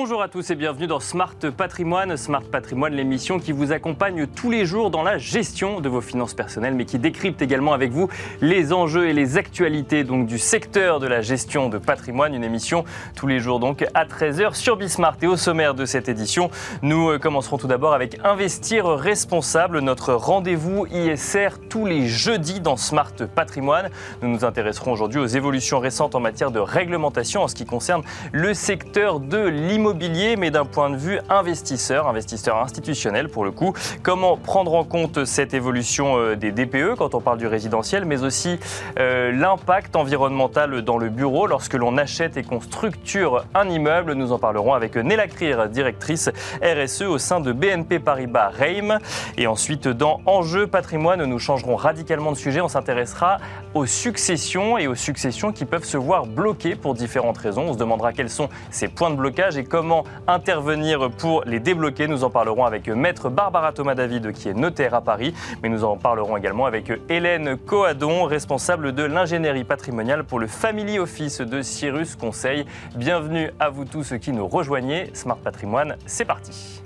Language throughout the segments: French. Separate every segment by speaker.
Speaker 1: Bonjour à tous et bienvenue dans Smart Patrimoine. Smart Patrimoine, l'émission qui vous accompagne tous les jours dans la gestion de vos finances personnelles, mais qui décrypte également avec vous les enjeux et les actualités donc, du secteur de la gestion de patrimoine. Une émission tous les jours donc à 13h sur Bismart. Et au sommaire de cette édition, nous euh, commencerons tout d'abord avec Investir responsable, notre rendez-vous ISR tous les jeudis dans Smart Patrimoine. Nous nous intéresserons aujourd'hui aux évolutions récentes en matière de réglementation en ce qui concerne le secteur de l'immobilier, mais d'un point de vue investisseur, investisseur institutionnel pour le coup. Comment prendre en compte cette évolution euh, des DPE quand on parle du résidentiel, mais aussi euh, l'impact environnemental dans le bureau lorsque l'on achète et qu'on structure un immeuble? Nous en parlerons avec Nella Krier, directrice RSE au sein de BNP Paribas Reim. Et ensuite, dans Enjeux patrimoine, nous changerons radicalement de sujet. On s'intéressera aux successions et aux successions qui peuvent se voir bloquées pour différentes raisons. On se demandera quels sont ces points de blocage et comment intervenir pour les débloquer. Nous en parlerons avec Maître Barbara Thomas David qui est notaire à Paris, mais nous en parlerons également avec Hélène Coadon, responsable de l'ingénierie patrimoniale pour le Family Office de Cyrus Conseil. Bienvenue à vous tous qui nous rejoignez. Smart Patrimoine, c'est parti.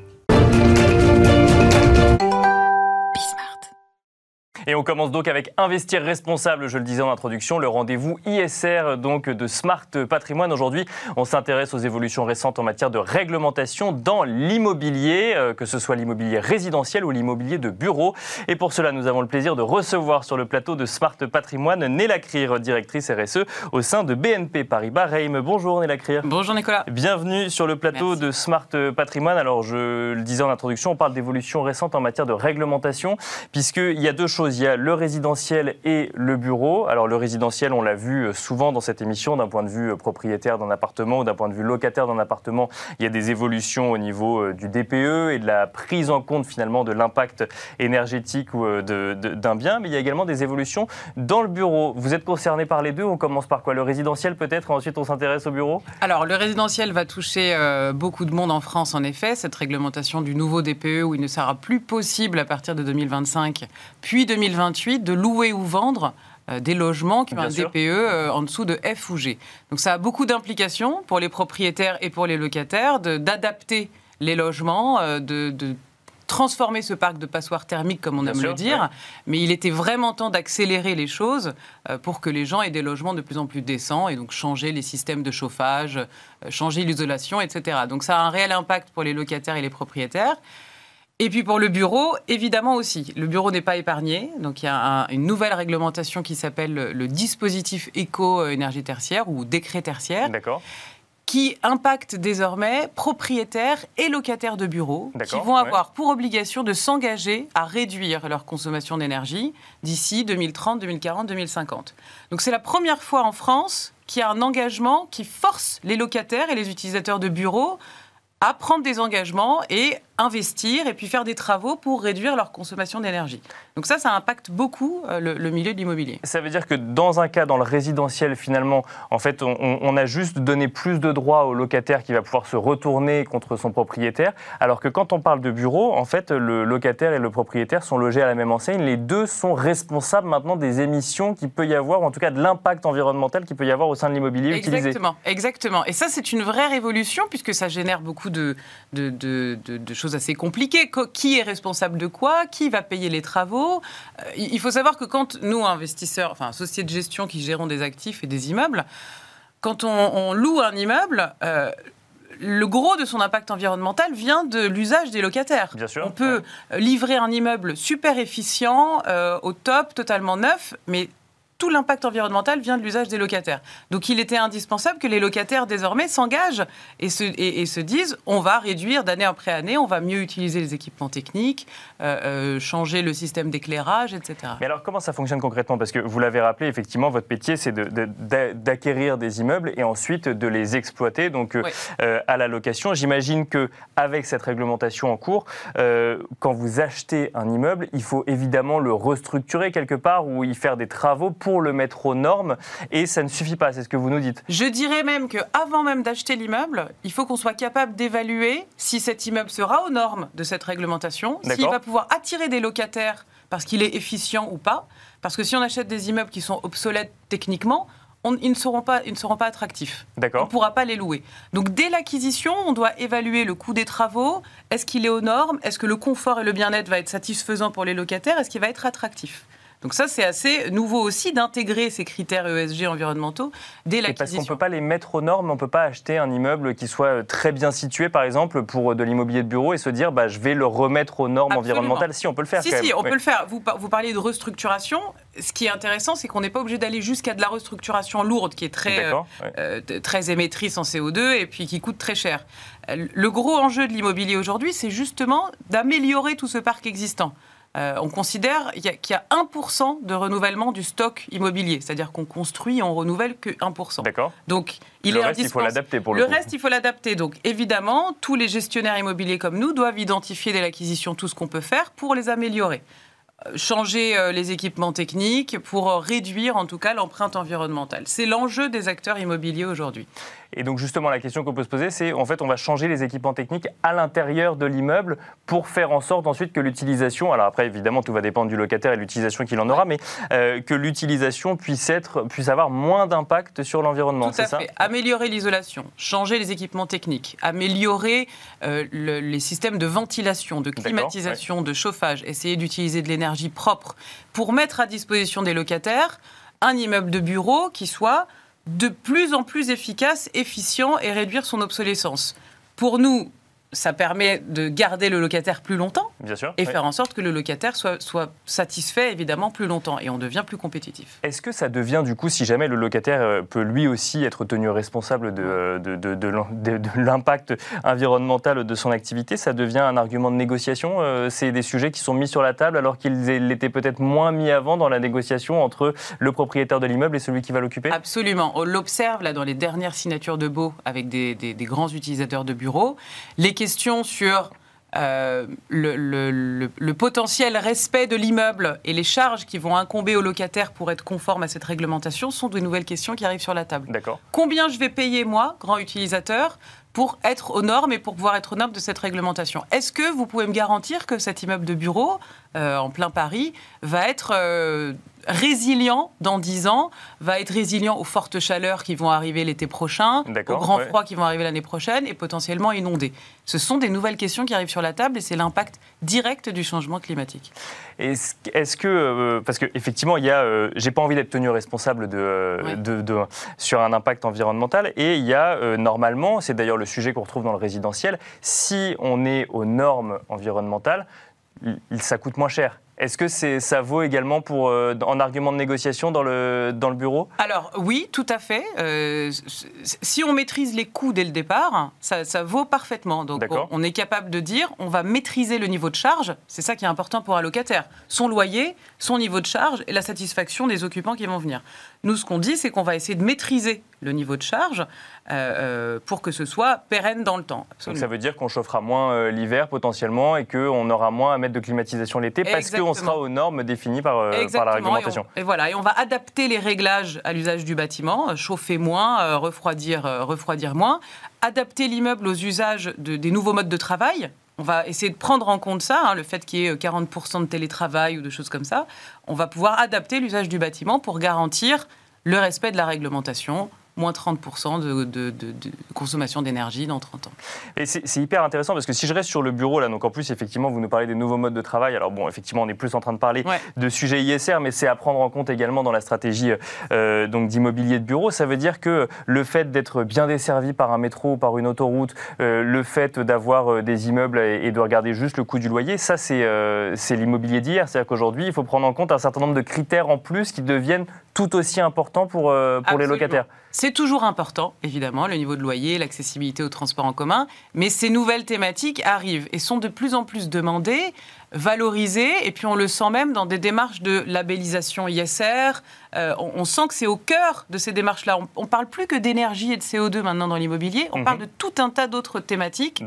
Speaker 1: Et on commence donc avec Investir responsable, je le disais en introduction, le rendez-vous ISR donc de Smart Patrimoine. Aujourd'hui, on s'intéresse aux évolutions récentes en matière de réglementation dans l'immobilier, euh, que ce soit l'immobilier résidentiel ou l'immobilier de bureau. Et pour cela, nous avons le plaisir de recevoir sur le plateau de Smart Patrimoine Néla Krier, directrice RSE au sein de BNP Paribas Reim. Bonjour Néla Krier.
Speaker 2: Bonjour Nicolas.
Speaker 1: Bienvenue sur le plateau de Smart Patrimoine. Alors, je le disais en introduction, on parle d'évolutions récentes en matière de réglementation, puisqu'il y a deux choses il y a le résidentiel et le bureau. Alors le résidentiel, on l'a vu euh, souvent dans cette émission, d'un point de vue euh, propriétaire d'un appartement ou d'un point de vue locataire d'un appartement, il y a des évolutions au niveau euh, du DPE et de la prise en compte finalement de l'impact énergétique d'un bien, mais il y a également des évolutions dans le bureau. Vous êtes concerné par les deux. On commence par quoi? Le résidentiel peut-être, et ensuite on s'intéresse au bureau?
Speaker 2: Alors le résidentiel va toucher beaucoup de monde en France en effet, cette réglementation du nouveau DPE où il ne sera plus possible à partir de 2025, puis 2025 2028 de louer ou vendre euh, des logements qui ont un DPE euh, en dessous de F ou G. Donc ça a beaucoup d'implications pour les propriétaires et pour les locataires d'adapter les logements, euh, de, transformer ce parc de passoires thermiques, comme on aime le dire. Mais il était vraiment temps d'accélérer les choses pour que les gens aient des logements de plus en plus décents et donc changer les systèmes de chauffage, changer l'isolation, etc. Donc ça a un réel impact pour les locataires et les propriétaires. Et puis pour le bureau, évidemment aussi. Le bureau n'est pas épargné. Donc il y a une nouvelle réglementation qui s'appelle le, dispositif éco-énergie tertiaire ou décret tertiaire. Qui impacte désormais propriétaires et locataires de bureaux qui vont avoir pour obligation de s'engager à réduire leur consommation d'énergie d'ici 2030, 2040, 2050. Donc c'est la première fois en France qu'il y a un engagement qui force les locataires et les utilisateurs de bureaux à prendre des engagements et investir et puis faire des travaux pour réduire leur consommation d'énergie. Donc ça, ça impacte beaucoup euh, le, milieu de l'immobilier.
Speaker 1: Ça veut dire que dans un cas, dans le résidentiel, finalement, en fait, on, a juste donné plus de droits au locataire qui va pouvoir se retourner contre son propriétaire, alors que quand on parle de bureau, en fait, le locataire et le propriétaire sont logés à la même enseigne. Les deux sont responsables maintenant des émissions qu'il peut y avoir, ou en tout cas de l'impact environnemental qu'il peut y avoir au sein de l'immobilier
Speaker 2: utilisé. Exactement, exactement. Et ça, c'est une vraie révolution puisque ça génère beaucoup de, de, de, de choses assez compliquées. Qui est responsable de quoi? Qui va payer les travaux? Euh, Il faut savoir que quand nous, investisseurs, enfin, sociétés de gestion qui gérons des actifs et des immeubles, quand on, loue un immeuble, euh, le gros de son impact environnemental vient de l'usage des locataires.
Speaker 1: Bien sûr,
Speaker 2: on peut livrer un immeuble super efficient, euh, au top, totalement neuf, mais tout l'impact environnemental vient de l'usage des locataires. Donc il était indispensable que les locataires désormais s'engagent et se, et, se disent on va réduire d'année après année, on va mieux utiliser les équipements techniques, euh, euh, changer le système d'éclairage, etc.
Speaker 1: Mais alors comment ça fonctionne concrètement? Parce que vous l'avez rappelé, effectivement, votre métier c'est d'acquérir des immeubles et ensuite de les exploiter donc euh, à la location. J'imagine que avec cette réglementation en cours, quand vous achetez un immeuble, il faut évidemment le restructurer quelque part ou y faire des travaux pour le mettre aux normes et ça ne suffit pas, c'est ce que vous nous dites.
Speaker 2: Je dirais même qu'avant même d'acheter l'immeuble, il faut qu'on soit capable d'évaluer si cet immeuble sera aux normes de cette réglementation, s'il va pouvoir attirer des locataires parce qu'il est efficient ou pas. Parce que si on achète des immeubles qui sont obsolètes techniquement, ils, ne seront pas, ils ne seront pas attractifs.
Speaker 1: D'accord.
Speaker 2: On ne pourra pas les louer. Donc dès l'acquisition, on doit évaluer le coût des travaux. Est-ce qu'il est aux normes? Est-ce que le confort et le bien-être va être satisfaisant pour les locataires? Est-ce qu'il va être attractif? Donc ça, c'est assez nouveau aussi d'intégrer ces critères ESG environnementaux dès l'acquisition.
Speaker 1: Parce qu'on ne peut pas les mettre aux normes, on ne peut pas acheter un immeuble qui soit très bien situé, par exemple, pour de l'immobilier de bureau et se dire, bah, je vais le remettre aux normes environnementales. Si, on peut le faire.
Speaker 2: Si, si, on peut le faire. Vous, vous parliez de restructuration. Ce qui est intéressant, c'est qu'on n'est pas obligé d'aller jusqu'à de la restructuration lourde, qui est très, euh, euh, très émettrice en CO2 et puis qui coûte très cher. Le gros enjeu de l'immobilier aujourd'hui, c'est justement d'améliorer tout ce parc existant. Euh, on considère qu'il y, a 1% de renouvellement du stock immobilier, c'est-à-dire qu'on construit et on renouvelle que 1%.
Speaker 1: D'accord.
Speaker 2: Donc,
Speaker 1: il le reste, il faut l'adapter pour
Speaker 2: le, le reste, il faut l'adapter. Donc, évidemment, tous les gestionnaires immobiliers comme nous doivent identifier dès l'acquisition tout ce qu'on peut faire pour les améliorer euh, changer euh, les équipements techniques pour réduire en tout cas l'empreinte environnementale. C'est l'enjeu des acteurs immobiliers aujourd'hui.
Speaker 1: Et donc justement, la question qu'on peut se poser, c'est en fait, on va changer les équipements techniques à l'intérieur de l'immeuble pour faire en sorte ensuite que l'utilisation, alors après évidemment tout va dépendre du locataire et de l'utilisation qu'il en aura, mais euh, que l'utilisation puisse être, puisse avoir moins d'impact sur l'environnement.
Speaker 2: Tout à fait. Améliorer l'isolation, changer les équipements techniques, améliorer euh, les systèmes de ventilation, de climatisation, de chauffage, essayer d'utiliser de l'énergie propre pour mettre à disposition des locataires un immeuble de bureau qui soit de plus en plus efficace, efficient et réduire son obsolescence. Pour nous, ça permet de garder le locataire plus longtemps
Speaker 1: Bien sûr,
Speaker 2: et faire en sorte que le locataire soit, soit satisfait évidemment plus longtemps et on devient plus compétitif.
Speaker 1: Est-ce que ça devient du coup, si jamais le locataire euh, peut lui aussi être tenu responsable de, de, de, de l'impact environnemental de son activité, ça devient un argument de négociation euh, C'est des sujets qui sont mis sur la table alors qu'ils l'étaient peut-être moins mis avant dans la négociation entre le propriétaire de l'immeuble et celui qui va l'occuper?
Speaker 2: Absolument. On l'observe là dans les dernières signatures de baux avec des, des, des grands utilisateurs de bureaux. Question sur euh, le, potentiel respect de l'immeuble et les charges qui vont incomber aux locataires pour être conformes à cette réglementation sont de nouvelles questions qui arrivent sur la table.
Speaker 1: D'accord.
Speaker 2: Combien je vais payer, moi, grand utilisateur, pour être aux normes et pour pouvoir être aux normes de cette réglementation? Est-ce que vous pouvez me garantir que cet immeuble de bureau, euh, en plein Paris, va être euh, résilient dans 10 ans, va être résilient aux fortes chaleurs qui vont arriver l'été prochain, aux grands froids qui vont arriver l'année prochaine et potentiellement inondés. Ce sont des nouvelles questions qui arrivent sur la table et c'est l'impact direct du changement climatique.
Speaker 1: Est-ce que, euh, parce qu'effectivement, il y a, euh, j'ai pas envie d'être tenu responsable de, de, sur un impact environnemental et il y a euh, normalement, c'est d'ailleurs le sujet qu'on retrouve dans le résidentiel, si on est aux normes environnementales, ça coûte moins cher. Est-ce que ça vaut également pour, euh, en argument de négociation dans le, dans le bureau?
Speaker 2: Alors oui, tout à fait. Euh, si on maîtrise les coûts dès le départ, ça, vaut parfaitement. Donc on, est capable de dire, on va maîtriser le niveau de charge. C'est ça qui est important pour un locataire. Son loyer, son niveau de charge et la satisfaction des occupants qui vont venir. Nous, ce qu'on dit, c'est qu'on va essayer de maîtriser le niveau de charge euh, euh, pour que ce soit pérenne dans le temps.
Speaker 1: Donc ça veut dire qu'on chauffera moins euh, l'hiver potentiellement et qu'on aura moins à mettre de climatisation l'été parce qu'on sera aux normes définies par, par la réglementation.
Speaker 2: Et, voilà, et on va adapter les réglages à l'usage du bâtiment, chauffer moins, refroidir, refroidir moins, adapter l'immeuble aux usages de, des nouveaux modes de travail on va essayer de prendre en compte ça, hein, le fait qu'il y ait 40% de télétravail ou de choses comme ça. On va pouvoir adapter l'usage du bâtiment pour garantir le respect de la réglementation, moins 30% de, consommation d'énergie dans 30 ans.
Speaker 1: Et c'est hyper intéressant parce que si je reste sur le bureau, là, donc en plus, effectivement, vous nous parlez des nouveaux modes de travail. Alors bon, effectivement, on est plus en train de parler de sujets ISR, mais c'est à prendre en compte également dans la stratégie euh, donc d'immobilier de bureau. Ça veut dire que le fait d'être bien desservi par un métro ou par une autoroute, euh, le fait d'avoir euh, des immeubles et, de regarder juste le coût du loyer, ça, c'est l'immobilier d'hier. C'est-à-dire qu'aujourd'hui, il faut prendre en compte un certain nombre de critères en plus qui deviennent tout aussi importants pour, pour les locataires.
Speaker 2: C'est toujours important, évidemment, le niveau de loyer, l'accessibilité au transport en commun, mais ces nouvelles thématiques arrivent et sont de plus en plus demandées, valorisées, et puis on le sent même dans des démarches de labellisation ISR. Euh, on, sent que c'est au cœur de ces démarches-là. On ne parle plus que d'énergie et de CO2 maintenant dans l'immobilier, on mhm. parle de tout un tas d'autres thématiques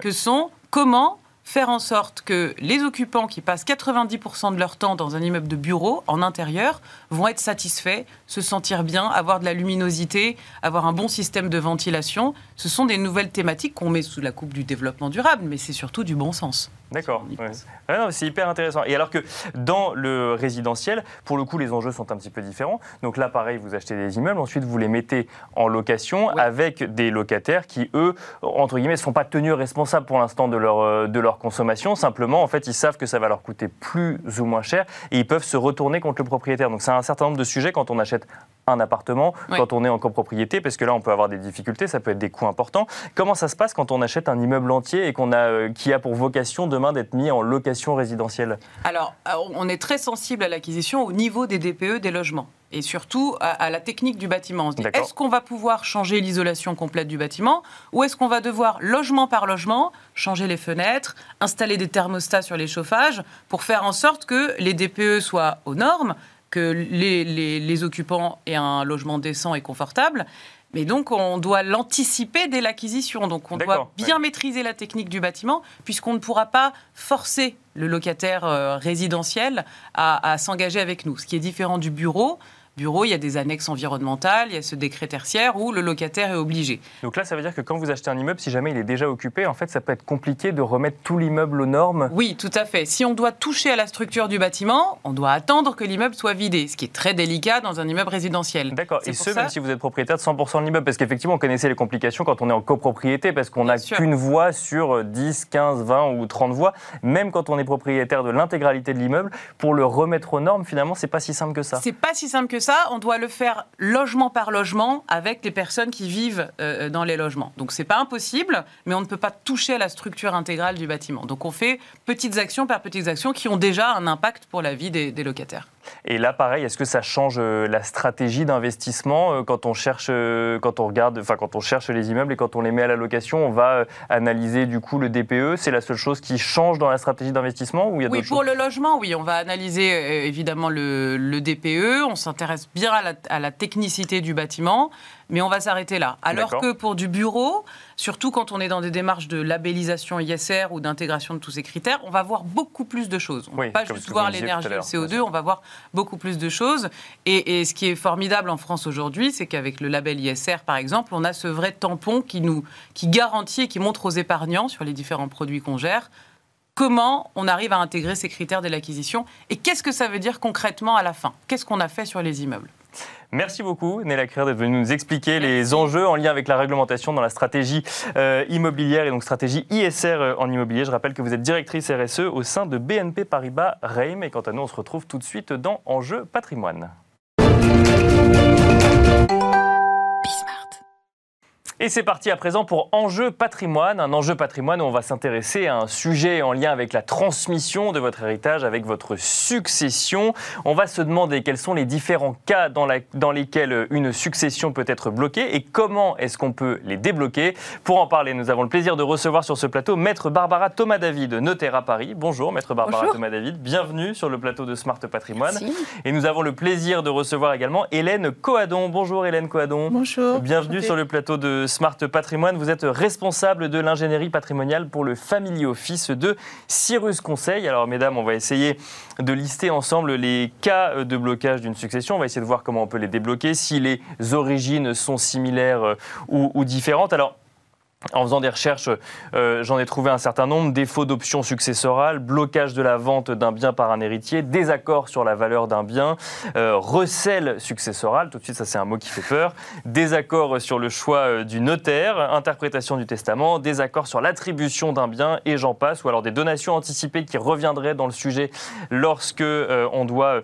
Speaker 2: que sont comment faire en sorte que les occupants qui passent 90% de leur temps dans un immeuble de bureau en intérieur vont être satisfaits, se sentir bien, avoir de la luminosité, avoir un bon système de ventilation. Ce sont des nouvelles thématiques qu'on met sous la coupe du développement durable, mais c'est surtout du bon sens.
Speaker 1: D'accord. c'est hyper intéressant. Et alors que dans le résidentiel, pour le coup, les enjeux sont un petit peu différents. Donc là, pareil, vous achetez des immeubles, ensuite vous les mettez en location avec des locataires qui, eux, entre guillemets, ne sont pas tenus responsables pour l'instant de leur, euh, de leur consommation. Simplement, en fait, ils savent que ça va leur coûter plus ou moins cher et ils peuvent se retourner contre le propriétaire. Donc c'est un certain nombre de sujets quand on achète un appartement, quand on est en copropriété, parce que là, on peut avoir des difficultés, ça peut être des coûts importants. Comment ça se passe quand on achète un immeuble entier et qu'on a, euh, qui a pour vocation demain d'être mis en location résidentielle?
Speaker 2: Alors, euh, on est très sensible à l'acquisition au niveau des DPE des logements et surtout à, la technique du bâtiment. est-ce qu'on va pouvoir changer l'isolation complète du bâtiment ou est-ce qu'on va devoir, logement par logement, changer les fenêtres, installer des thermostats sur les chauffages pour faire en sorte que les DPE soient aux normes que les, occupants aient un logement décent et confortable. Mais donc, on doit l'anticiper dès l'acquisition. Donc, on doit bien maîtriser la technique du bâtiment, puisqu'on ne pourra pas forcer le locataire euh, résidentiel à s'engager avec nous. Ce qui est différent du bureau, bureau, il y a des annexes environnementales, il y a ce décret tertiaire où le locataire est obligé.
Speaker 1: Donc là, ça veut dire que quand vous achetez un immeuble, si jamais il est déjà occupé, en fait, ça peut être compliqué de remettre tout l'immeuble aux normes
Speaker 2: Oui, tout à fait. Si on doit toucher à la structure du bâtiment, on doit attendre que l'immeuble soit vidé, ce qui est très délicat dans un immeuble résidentiel.
Speaker 1: D'accord. Et ce, même si vous êtes propriétaire de 100% de l'immeuble, parce qu'effectivement, on connaissait les complications quand on est en copropriété, parce qu'on n'a qu'une voie sur 10, 15, 20 ou 30 voies. Même quand on est propriétaire de l'intégralité de l'immeuble, pour le remettre aux normes, finalement, c'est pas si simple que ça.
Speaker 2: C'est pas si simple que ça. On doit le faire logement par logement avec les personnes qui vivent euh, dans les logements. Donc c'est pas impossible, mais on ne peut pas toucher à la structure intégrale du bâtiment. Donc on fait petites actions par petites actions qui ont déjà un impact pour la vie des locataires.
Speaker 1: Et là, pareil, est-ce que ça change euh, la stratégie d'investissement euh, quand on cherche, euh, quand on regarde, enfin quand on cherche les immeubles et quand on les met à la location, on va analyser du coup le DPE. C'est la seule chose qui change dans la stratégie d'investissement ou il y a
Speaker 2: Oui, pour le logement, oui, on va analyser évidemment le, DPE. On s'intéresse bien à la technicité du bâtiment mais on va s'arrêter là. Alors que pour du bureau, surtout quand on est dans des démarches de labellisation ISR ou d'intégration de tous ces critères, on va voir beaucoup plus de choses. On ne va pas juste voir l'énergie et le CO2, on va voir beaucoup plus de choses. Et, ce qui est formidable en France aujourd'hui, c'est qu'avec le label ISR, par exemple, on a ce vrai tampon qui, nous, qui garantit et qui montre aux épargnants sur les différents produits qu'on gère comment on arrive à intégrer ces critères de l'acquisition et qu'est-ce que ça veut dire concrètement à la fin? Qu'est-ce qu'on a fait sur les immeubles?
Speaker 1: Merci beaucoup, Néla Crier, d'être venue nous expliquer les enjeux en lien avec la réglementation dans la stratégie euh, immobilière et donc stratégie ISR euh, en immobilier. Je rappelle que vous êtes directrice RSE au sein de BNP Paribas Reim. Et quant à nous, on se retrouve tout de suite dans Enjeux patrimoine. Et c'est parti à présent pour Enjeu patrimoine. Un enjeu patrimoine où on va s'intéresser à un sujet en lien avec la transmission de votre héritage, avec votre succession. On va se demander quels sont les différents cas dans, la, dans lesquels une succession peut être bloquée et comment est-ce qu'on peut les débloquer. Pour en parler, nous avons le plaisir de recevoir sur ce plateau Maître Barbara Thomas David, notaire à Paris. Bonjour Maître Barbara Thomas David, bienvenue sur le plateau de Smart Patrimoine. Et nous avons le plaisir de recevoir également Hélène Coadon. Bonjour Hélène Coadon.
Speaker 3: Bonjour.
Speaker 1: Bienvenue sur le plateau de Smart Patrimoine. Vous êtes responsable de l'ingénierie patrimoniale pour le Family Office de Cyrus Conseil. Alors, mesdames, on va essayer de lister ensemble les cas de blocage d'une succession. On va essayer de voir comment on peut les débloquer, si les origines sont similaires euh, ou, ou différentes. Alors, en faisant des recherches, euh, j'en ai trouvé un certain nombre. Défaut d'option successorale, blocage de la vente d'un bien par un héritier, désaccord sur la valeur d'un bien, euh, recel successoral, tout de suite ça c'est un mot qui fait peur, désaccord sur le choix euh, du notaire, interprétation du testament, désaccord sur l'attribution d'un bien et j'en passe, ou alors des donations anticipées qui reviendraient dans le sujet lorsque on doit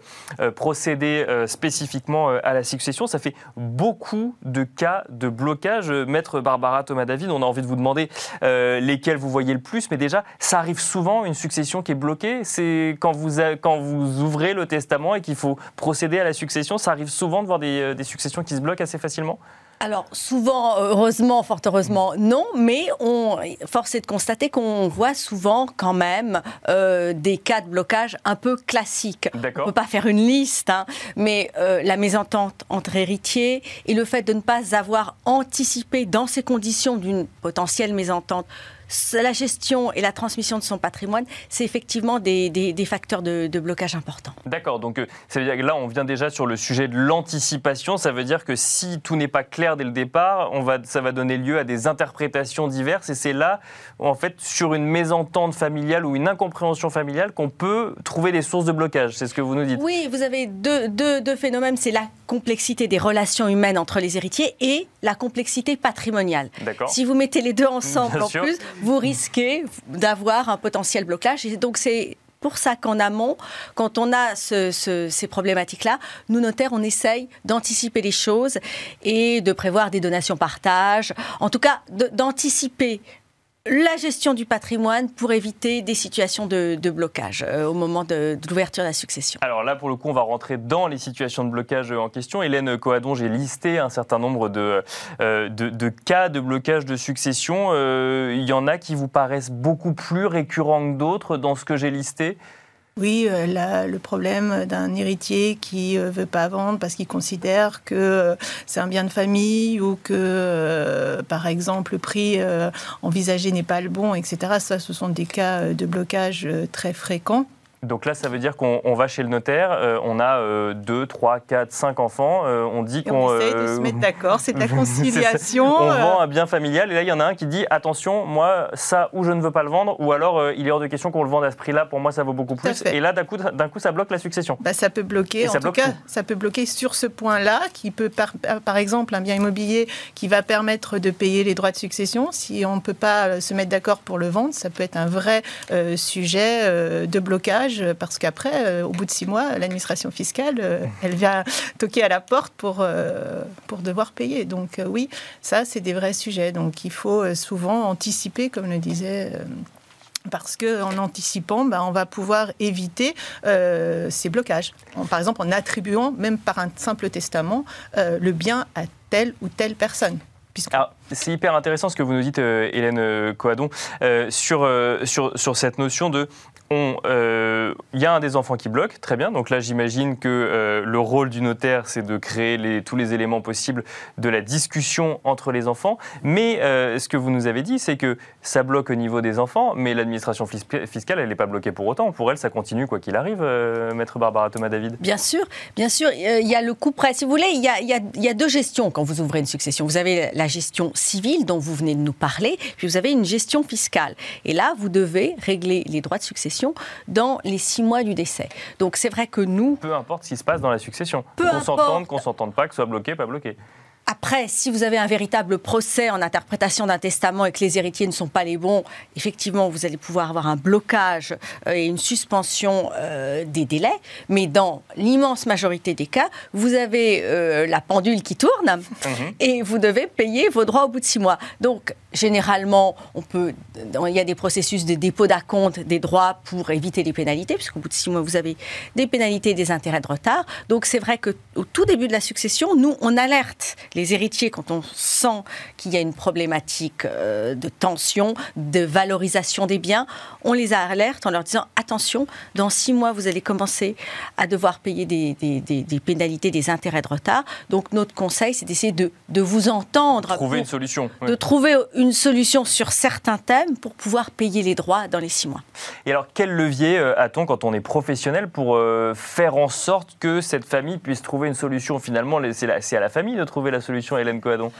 Speaker 1: procéder spécifiquement à la succession. Ça fait beaucoup de cas de blocage. Maître Barbara Thomas-David, on a envie de vous demander euh, lesquels vous voyez le plus, mais déjà, ça arrive souvent, une succession qui est bloquée. C'est quand vous, quand vous ouvrez le testament et qu'il faut procéder à la succession, ça arrive souvent de voir des, euh, des successions qui se bloquent assez facilement?
Speaker 3: Alors souvent, heureusement, fort heureusement, non, mais on, force est de constater qu'on voit souvent quand même euh, des cas de blocage un peu classiques. On ne peut pas faire une liste, hein, mais euh, la mésentente entre héritiers et le fait de ne pas avoir anticipé dans ces conditions d'une potentielle mésentente la gestion et la transmission de son patrimoine, c'est effectivement des, facteurs de, blocage importants.
Speaker 1: D'accord, donc euh, ça veut dire que là, on vient déjà sur le sujet de l'anticipation. Ça veut dire que si tout n'est pas clair dès le départ, on va, ça va donner lieu à des interprétations diverses. Et c'est là, en fait, sur une mésentente familiale ou une incompréhension familiale, qu'on peut trouver des sources de blocage. C'est ce que vous nous dites.
Speaker 3: Oui, vous avez deux, deux phénomènes. C'est la complexité des relations humaines entre les héritiers et la complexité patrimoniale. Si vous mettez les deux ensemble en plus, vous risquez d'avoir un potentiel blocage. Et donc c'est pour ça qu'en amont, quand on a ces problématiques-là, nous, notaires, on essaye d'anticiper les choses et de prévoir des donations partage, en tout cas d'anticiper la gestion du patrimoine pour éviter des situations de, blocage euh, au moment de, l'ouverture de la succession.
Speaker 1: Alors là, pour le coup, on va rentrer dans les situations de blocage en question. Hélène Coadon, j'ai listé un certain nombre de, euh, cas de blocage de succession. Euh, il y en a qui vous paraissent beaucoup plus récurrents que d'autres dans ce que j'ai listé
Speaker 4: oui, euh, le problème d'un héritier qui ne euh, veut pas vendre parce qu'il considère que euh, c'est un bien de famille ou que, par exemple, le prix envisagé n'est pas le bon, etc. Ça, ce sont des cas de blocage très fréquents.
Speaker 1: Donc là, ça veut dire qu'on va chez le notaire, euh, on a 2, 3, 4, 5 enfants, euh, on dit qu'on...
Speaker 4: On essaye de se euh, mettre d'accord, c'est de la conciliation.
Speaker 1: on vend un bien familial, et là, il y en a un qui dit, attention, moi, ça, ou je ne veux pas le vendre, ou alors il est hors de question qu'on le vende à ce prix-là, pour moi, ça vaut beaucoup plus. Et là, d'un coup, coup, ça bloque la succession.
Speaker 4: Bah, ça peut bloquer, en tout cas, ça peut bloquer sur ce point-là, qui peut, par, par, exemple, un bien immobilier qui va permettre de payer les droits de succession. Si on ne peut pas se mettre d'accord pour le vendre, ça peut être un vrai sujet de blocage parce qu'après, euh, au bout de six mois, l'administration fiscale, euh, elle vient toquer à la porte pour, euh, pour devoir payer. Donc oui, ça, c'est des vrais sujets. Donc il faut souvent anticiper, comme le disait parce qu'en anticipant, ben, on va pouvoir éviter ces blocages. par exemple, en attribuant, même par un simple testament, le bien à telle ou telle personne.
Speaker 1: C'est hyper intéressant ce que vous nous dites, Hélène Coadon, sur, sur, sur cette notion de il euh, y a un des enfants qui bloque, très bien. Donc là, j'imagine que euh, le rôle du notaire, c'est de créer tous les éléments possibles de la discussion entre les enfants. Mais euh, ce que vous nous avez dit, c'est que ça bloque au niveau des enfants, mais l'administration fiscale, elle n'est pas bloquée pour autant. Pour elle, ça continue quoi qu'il arrive, maître Barbara Thomas David.
Speaker 3: Bien sûr, bien sûr. Il y a le coup près. Si vous voulez, il y y, y a, deux gestions quand vous ouvrez une succession. Vous avez la gestion civile dont vous venez de nous parler, puis vous avez une gestion fiscale. Et là, vous devez régler les droits de succession dans les six mois du décès. Donc c'est vrai que nous...
Speaker 1: Peu importe ce qui se passe dans la succession. Qu'on s'entende, qu'on s'entende pas, que ce soit bloqué, pas bloqué.
Speaker 3: Après, si vous avez un véritable procès en interprétation d'un testament et que les héritiers ne sont pas les bons, effectivement, vous allez pouvoir avoir un blocage euh, et une suspension euh, des délais. Mais dans l'immense majorité des cas, vous avez euh, la pendule qui tourne mhm. et vous devez payer vos droits au bout de six mois. Donc, généralement, on peut, il y a des processus de dépôt d'acompte des droits pour éviter les pénalités, puisqu'au bout de six mois, vous avez des pénalités et des intérêts de retard. Donc, c'est vrai qu'au tout début de la succession, nous, on alerte les héritiers, quand on sent qu'il y a une problématique euh, de tension, de valorisation des biens, on les alerte en leur disant attention, dans six mois, vous allez commencer à devoir payer des, pénalités, des intérêts de retard. Donc notre conseil, c'est d'essayer de, vous entendre.
Speaker 1: Trouver une solution.
Speaker 3: De trouver une solution sur certains thèmes pour pouvoir payer les droits dans les six mois.
Speaker 1: Et alors, quel levier euh, a-t-on quand on est professionnel pour euh, faire en sorte que cette famille puisse trouver une solution Finalement, c'est à la famille de trouver la solution Hélène Coadon?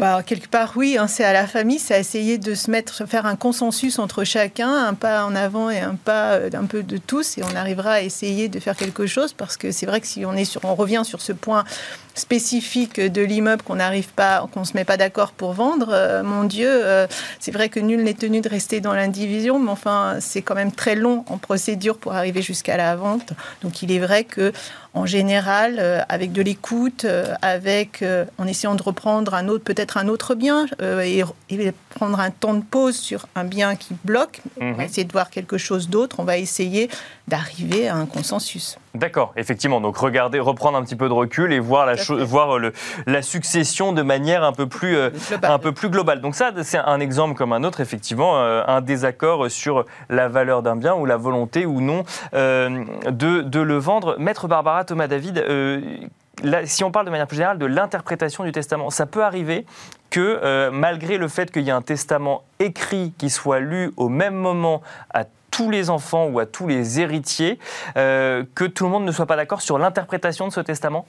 Speaker 4: Bah, quelque part, oui, hein, c'est à la famille, c'est essayer de se mettre, faire un consensus entre chacun, un pas en avant et un pas euh, d'un peu de tous, et on arrivera à essayer de faire quelque chose, parce que c'est vrai que si on, est sur, on revient sur ce point spécifique de l'immeuble qu'on n'arrive pas, qu'on se met pas d'accord pour vendre, euh, mon Dieu, euh, c'est vrai que nul n'est tenu de rester dans l'indivision, mais enfin, c'est quand même très long en procédure pour arriver jusqu'à la vente. Donc, il est vrai que en général, euh, avec de l'écoute, euh, avec euh, en essayant de reprendre un autre, peut-être un autre bien, et, prendre un temps de pause sur un bien qui bloque. On va mhm. essayer de voir quelque chose d'autre. On va essayer d'arriver à un consensus.
Speaker 1: D'accord, effectivement. Donc regarder, reprendre un petit peu de recul et voir la, voir le, la succession de manière un peu plus, un peu plus globale. Donc ça, c'est un exemple comme un autre, effectivement, un désaccord sur la valeur d'un bien ou la volonté ou non de, de le vendre. Maître Barbara Thomas David, euh, si on parle de manière plus générale de l'interprétation du testament, ça peut arriver que malgré le fait qu'il y ait un testament écrit qui soit lu au même moment à tous les enfants ou à tous les héritiers, euh, que tout le monde ne soit pas d'accord sur l'interprétation de ce testament?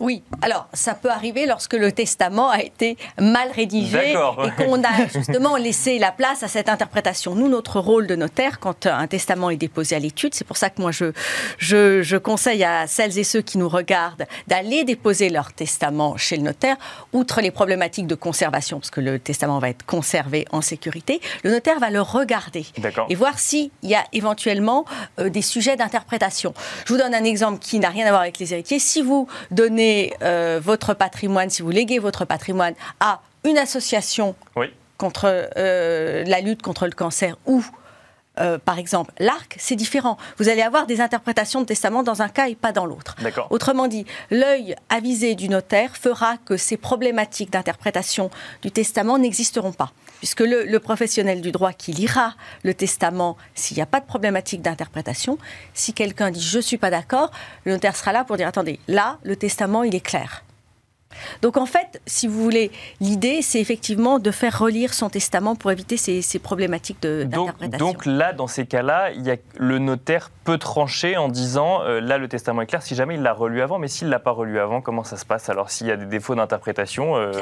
Speaker 3: Oui, alors ça peut arriver lorsque le testament a été mal rédigé et qu'on a justement laissé la place à cette interprétation. Nous, notre rôle de notaire, quand un testament est déposé à l'étude, c'est pour ça que moi je, je, je conseille à celles et ceux qui nous regardent d'aller déposer leur testament chez le notaire, outre les problématiques de conservation, parce que le testament va être conservé en sécurité, le notaire va le regarder et voir si il y a éventuellement euh, des sujets d'interprétation. Je vous donne un exemple qui n'a rien à voir avec les héritiers. Si vous donnez euh, votre patrimoine, si vous léguez votre patrimoine à une association contre euh, la lutte contre le cancer ou par exemple, l'arc, c'est différent. Vous allez avoir des interprétations de testament dans un cas et pas dans l'autre. Autrement dit, l'œil avisé du notaire fera que ces problématiques d'interprétation du testament n'existeront pas puisque le, professionnel du droit qui lira le testament, s'il n'y a pas de problématique d'interprétation, si quelqu'un dit je ne suis pas d'accord, le notaire sera là pour dire attendez, là, le testament, il est clair. Donc en fait, si vous voulez, l'idée, c'est effectivement de faire relire son testament pour éviter ces, problématiques d'interprétation.
Speaker 1: Donc, là, dans ces cas-là, il y a, le notaire peut trancher en disant, euh, là, le testament est clair, si jamais il l'a relu avant, mais s'il ne l'a pas relu avant, comment ça se passe? Alors s'il y a des défauts d'interprétation,
Speaker 3: euh,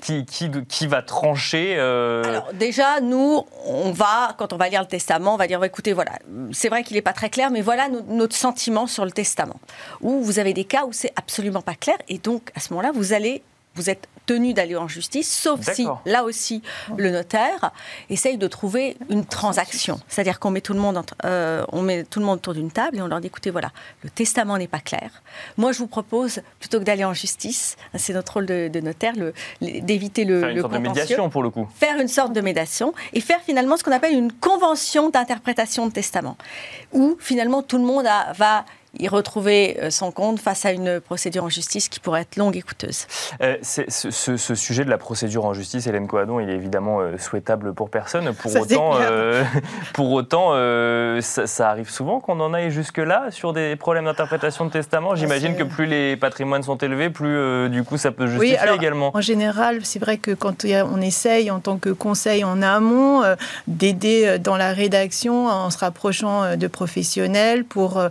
Speaker 1: qui, qui, qui, va trancher
Speaker 3: euh Alors déjà, nous, on va, quand on va lire le testament, on va dire, écoutez, voilà, c'est vrai qu'il n'est pas très clair, mais voilà notre sentiment sur le testament. Ou vous avez des cas où c'est absolument pas clair, et donc à ce moment-là, vous allez, vous êtes tenu d'aller en justice, sauf si, là aussi, le notaire essaye de trouver une transaction. C'est-à-dire qu'on met tout le monde, euh, on met tout le monde autour d'une table et on leur dit écoutez, voilà, le testament n'est pas clair. Moi, je vous propose, plutôt que d'aller en justice, c'est notre rôle de, notaire, d'éviter le,
Speaker 1: faire une sorte de médiation pour le coup.
Speaker 3: Faire une sorte de médiation et faire finalement ce qu'on appelle une convention d'interprétation de testament, où finalement tout le monde va y retrouver euh, son compte face à une procédure en justice qui pourrait être longue et coûteuse.
Speaker 1: Euh, ce, sujet de la procédure en justice, Hélène Coadon, il est évidemment euh, souhaitable pour personne. Pour autant, pour autant ça, arrive souvent qu'on en aille jusque-là sur des problèmes d'interprétation de testament. J'imagine que plus les patrimoines sont élevés, plus du coup ça peut justifier oui, également.
Speaker 4: En général, c'est vrai que quand on essaye en tant que conseil en amont d'aider dans la rédaction en se rapprochant de professionnels pour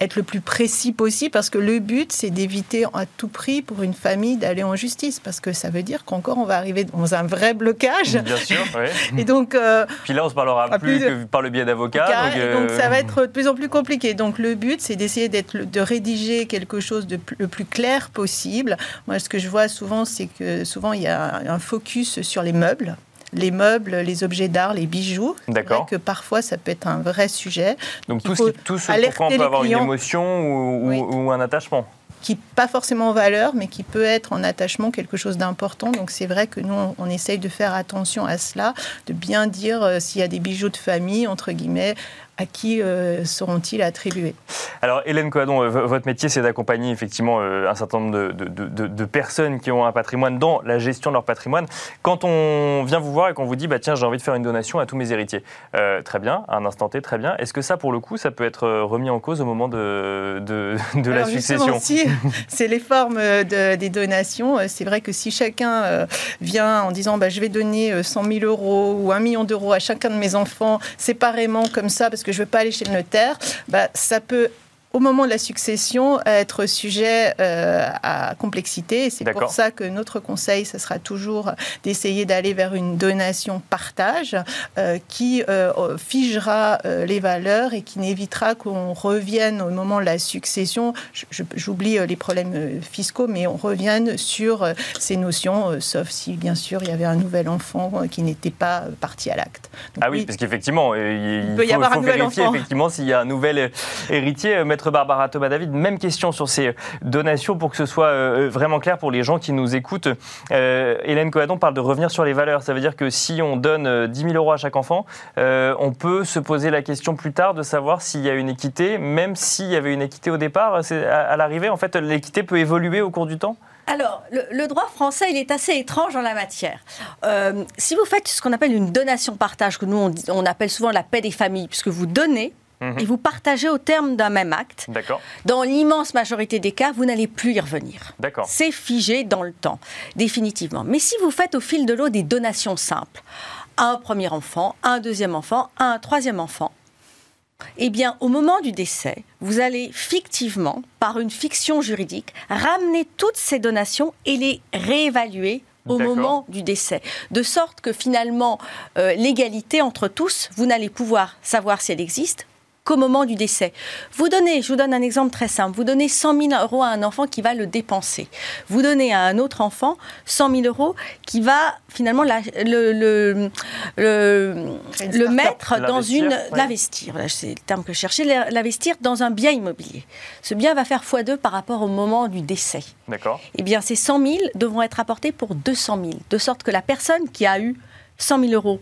Speaker 4: être le plus précis possible parce que le but, c'est d'éviter à tout prix pour une famille d'aller en justice parce que ça veut dire qu'encore on va arriver dans un vrai blocage.
Speaker 1: Bien sûr, oui.
Speaker 4: Et donc. Euh,
Speaker 1: Puis là, on se parlera plus, que par le biais d'avocats.
Speaker 4: Donc, ça va être de plus en plus compliqué. Donc le but, c'est d'essayer d'être, de rédiger quelque chose de le plus clair possible. Moi, ce que je vois souvent, c'est que souvent il y a un focus sur les meubles les meubles, les objets d'art, les bijoux. D'accord. Que parfois, ça peut être un vrai sujet.
Speaker 1: Donc tout ce, qui, tout ce pourquoi on peut avoir une émotion ou, un attachement
Speaker 4: qui pas forcément en valeur, mais qui peut être en attachement quelque chose d'important. Donc c'est vrai que nous, on, essaye de faire attention à cela, de bien dire euh, s'il y a des bijoux de famille, entre guillemets, à qui euh, seront-ils attribués?
Speaker 1: Alors, Hélène Coadon, euh, votre métier, c'est d'accompagner effectivement euh, un certain nombre de, personnes qui ont un patrimoine dans la gestion de leur patrimoine. Quand on vient vous voir et qu'on vous dit, bah, tiens, j'ai envie de faire une donation à tous mes héritiers, très bien, à un instant T, très bien. Est-ce que ça, pour le coup, ça peut être remis en cause au moment de, la succession?
Speaker 4: si, c'est les formes des donations. C'est vrai que si chacun vient en disant, bah, je vais donner 100 000 euros ou 1 million d'euros à chacun de mes enfants séparément comme ça, parce que je ne veux pas aller chez le notaire, bah, ça peut au moment de la succession, être sujet euh, à complexité. C'est pour ça que notre conseil, ce sera toujours d'essayer d'aller vers une donation partage euh, qui euh, figera les valeurs et qui n'évitera qu'on revienne au moment de la succession. J'oublie les problèmes fiscaux, mais on revienne sur ces notions, sauf si, bien sûr, il y avait un nouvel enfant qui n'était pas parti à l'acte.
Speaker 1: Ah oui, parce qu'effectivement, il, peut y avoir un vérifier effectivement s'il y a un nouvel héritier. Barbara Thomas David, même question sur ces donations pour que ce soit euh, vraiment clair pour les gens qui nous écoutent. Euh, Hélène Coadon parle de revenir sur les valeurs. Ça veut dire que si on donne 10 euh, 000 euros à chaque enfant, on peut se poser la question plus tard de savoir s'il y a une équité, même s'il y avait une équité au départ. À, l'arrivée, en fait, l'équité peut évoluer au cours du temps?
Speaker 3: Alors, le, droit français, il est assez étrange en la matière. si vous faites ce qu'on appelle une donation partage, que nous on appelle souvent la paix des familles, puisque vous donnez mhm. et vous partagez au terme d'un même acte. Dans l'immense majorité des cas, vous n'allez plus y revenir. C'est figé dans le temps, définitivement. Mais si vous faites au fil de l'eau des donations simples, un premier enfant, un deuxième enfant, un troisième enfant, eh bien, au moment du décès, vous allez fictivement, par une fiction juridique, ramener toutes ces donations et les réévaluer au moment du décès. De sorte que finalement, euh, l'égalité entre tous, vous n'allez pouvoir savoir si elle existe qu'au moment du décès. Vous donnez, je vous donne un exemple très simple, vous donnez 100 000 euros à un enfant qui va le dépenser. Vous donnez à un autre enfant 100 000 euros qui va finalement le, le, le, mettre dans une... L'investir, c'est le terme que je cherchais, l'investir dans un bien immobilier. Ce bien va faire x2 par rapport au moment du décès.
Speaker 1: D'accord.
Speaker 3: Eh bien, ces 100 000 devront être apportés pour 200 000, de sorte que la personne qui a eu 100 000 euros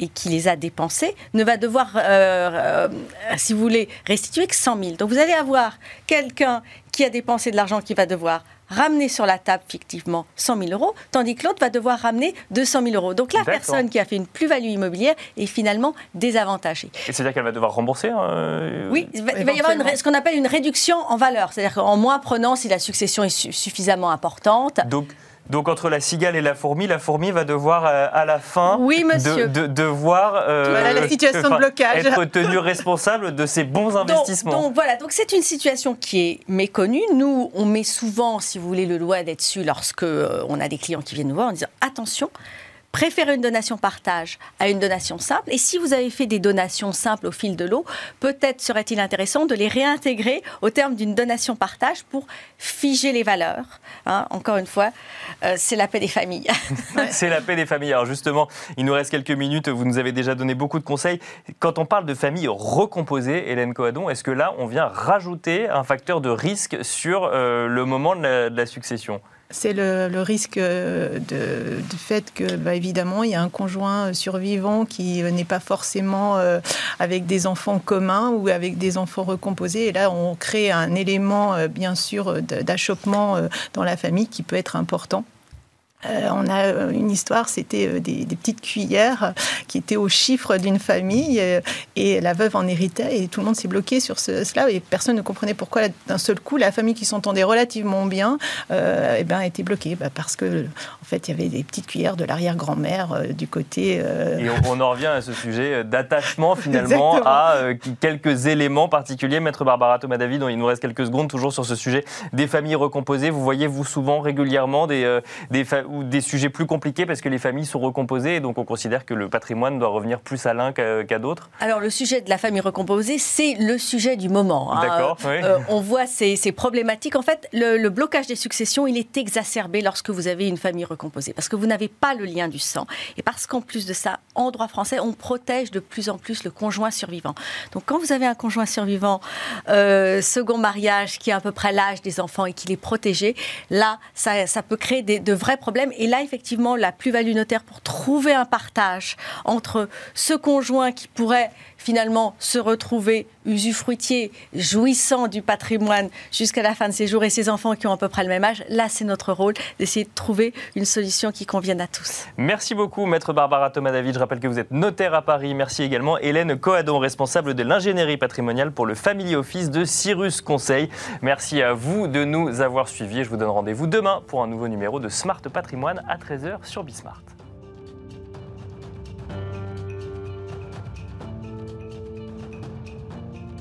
Speaker 3: et qui les a dépensés ne va devoir, euh, euh, si vous voulez, restituer que 100 000. Donc vous allez avoir quelqu'un qui a dépensé de l'argent qui va devoir ramener sur la table fictivement 100 000 euros, tandis que l'autre va devoir ramener 200 000 euros. Donc la personne qui a fait une plus-value immobilière est finalement désavantagée.
Speaker 1: Et c'est-à-dire qu'elle va devoir rembourser
Speaker 3: euh, Oui, il va, y avoir ce qu'on appelle une réduction en valeur, c'est-à-dire qu'en moins prenant si la succession est suffisamment importante.
Speaker 1: Donc donc entre la cigale et la fourmi, la fourmi va devoir euh, à la fin
Speaker 3: oui.
Speaker 1: De, devoir
Speaker 4: euh, la situation de blocage.
Speaker 1: être tenu responsable de ses bons investissements.
Speaker 3: Donc, voilà, donc c'est une situation qui est méconnue. Nous, on met souvent, si vous voulez, le doigt là-dessus lorsque euh, on a des clients qui viennent nous voir en disant attention, préférez une donation partage à une donation simple. Et si vous avez fait des donations simples au fil de l'eau, peut-être serait-il intéressant de les réintégrer au terme d'une donation partage pour figer les valeurs. Hein, encore une fois, euh, c'est la paix des familles.
Speaker 1: c'est la paix des familles. Alors justement, il nous reste quelques minutes. Vous nous avez déjà donné beaucoup de conseils. Quand on parle de famille recomposée, Hélène Coadon, est-ce que là, on vient rajouter un facteur de risque sur euh, le moment de la succession?
Speaker 4: C'est le, risque euh, de, du fait que, bah, évidemment, il y a un conjoint survivant qui n'est pas forcément euh, avec des enfants communs ou avec des enfants recomposés. Et là, on crée un élément, euh, bien sûr, d'achoppement dans la famille qui peut être important. Euh, on a euh, une histoire, c'était euh, des, petites cuillères qui étaient au chiffre d'une famille et la veuve en héritait et tout le monde s'est bloqué sur cela et personne ne comprenait pourquoi d'un seul coup la famille qui s'entendait relativement bien eh ben, était bloquée bah, parce que en fait il y avait des petites cuillères de l'arrière-grand-mère du côté.
Speaker 1: Et on, en revient à ce sujet d'attachement finalement à quelques éléments particuliers. Maître Barbara Thomas David, il nous reste quelques secondes toujours sur ce sujet des familles recomposées. Vous voyez vous souvent régulièrement des, des familles ou des sujets plus compliqués parce que les familles sont recomposées et donc on considère que le patrimoine doit revenir plus à l'un qu'à d'autres
Speaker 3: Alors le sujet de la famille recomposée, c'est le sujet du moment.
Speaker 1: Hein. D'accord.
Speaker 3: Euh, on voit ces, problématiques. En fait, le, blocage des successions, il est exacerbé lorsque vous avez une famille recomposée parce que vous n'avez pas le lien du sang et parce qu'en plus de ça, en droit français, on protège de plus en plus le conjoint survivant. Donc quand vous avez un conjoint survivant, euh, second mariage, qui a à peu près l'âge des enfants et qui est protégé, là, ça, peut créer de vrais problèmes et là, effectivement, la plus-value notaire pour trouver un partage entre ce conjoint qui pourrait finalement se retrouver usufruitier, jouissant du patrimoine jusqu'à la fin de ses jours et ses enfants qui ont à peu près le même âge, là c'est notre rôle d'essayer de trouver une solution qui convienne à tous.
Speaker 1: Merci beaucoup maître Barbara Thomas David, je rappelle que vous êtes notaire à Paris. Merci également Hélène Coadon, responsable de l'ingénierie patrimoniale pour le Family Office de Cyrus Conseil. Merci à vous de nous avoir suivis je vous donne rendez-vous demain pour un nouveau numéro de Smart Patrimoine à 13h sur Bismart.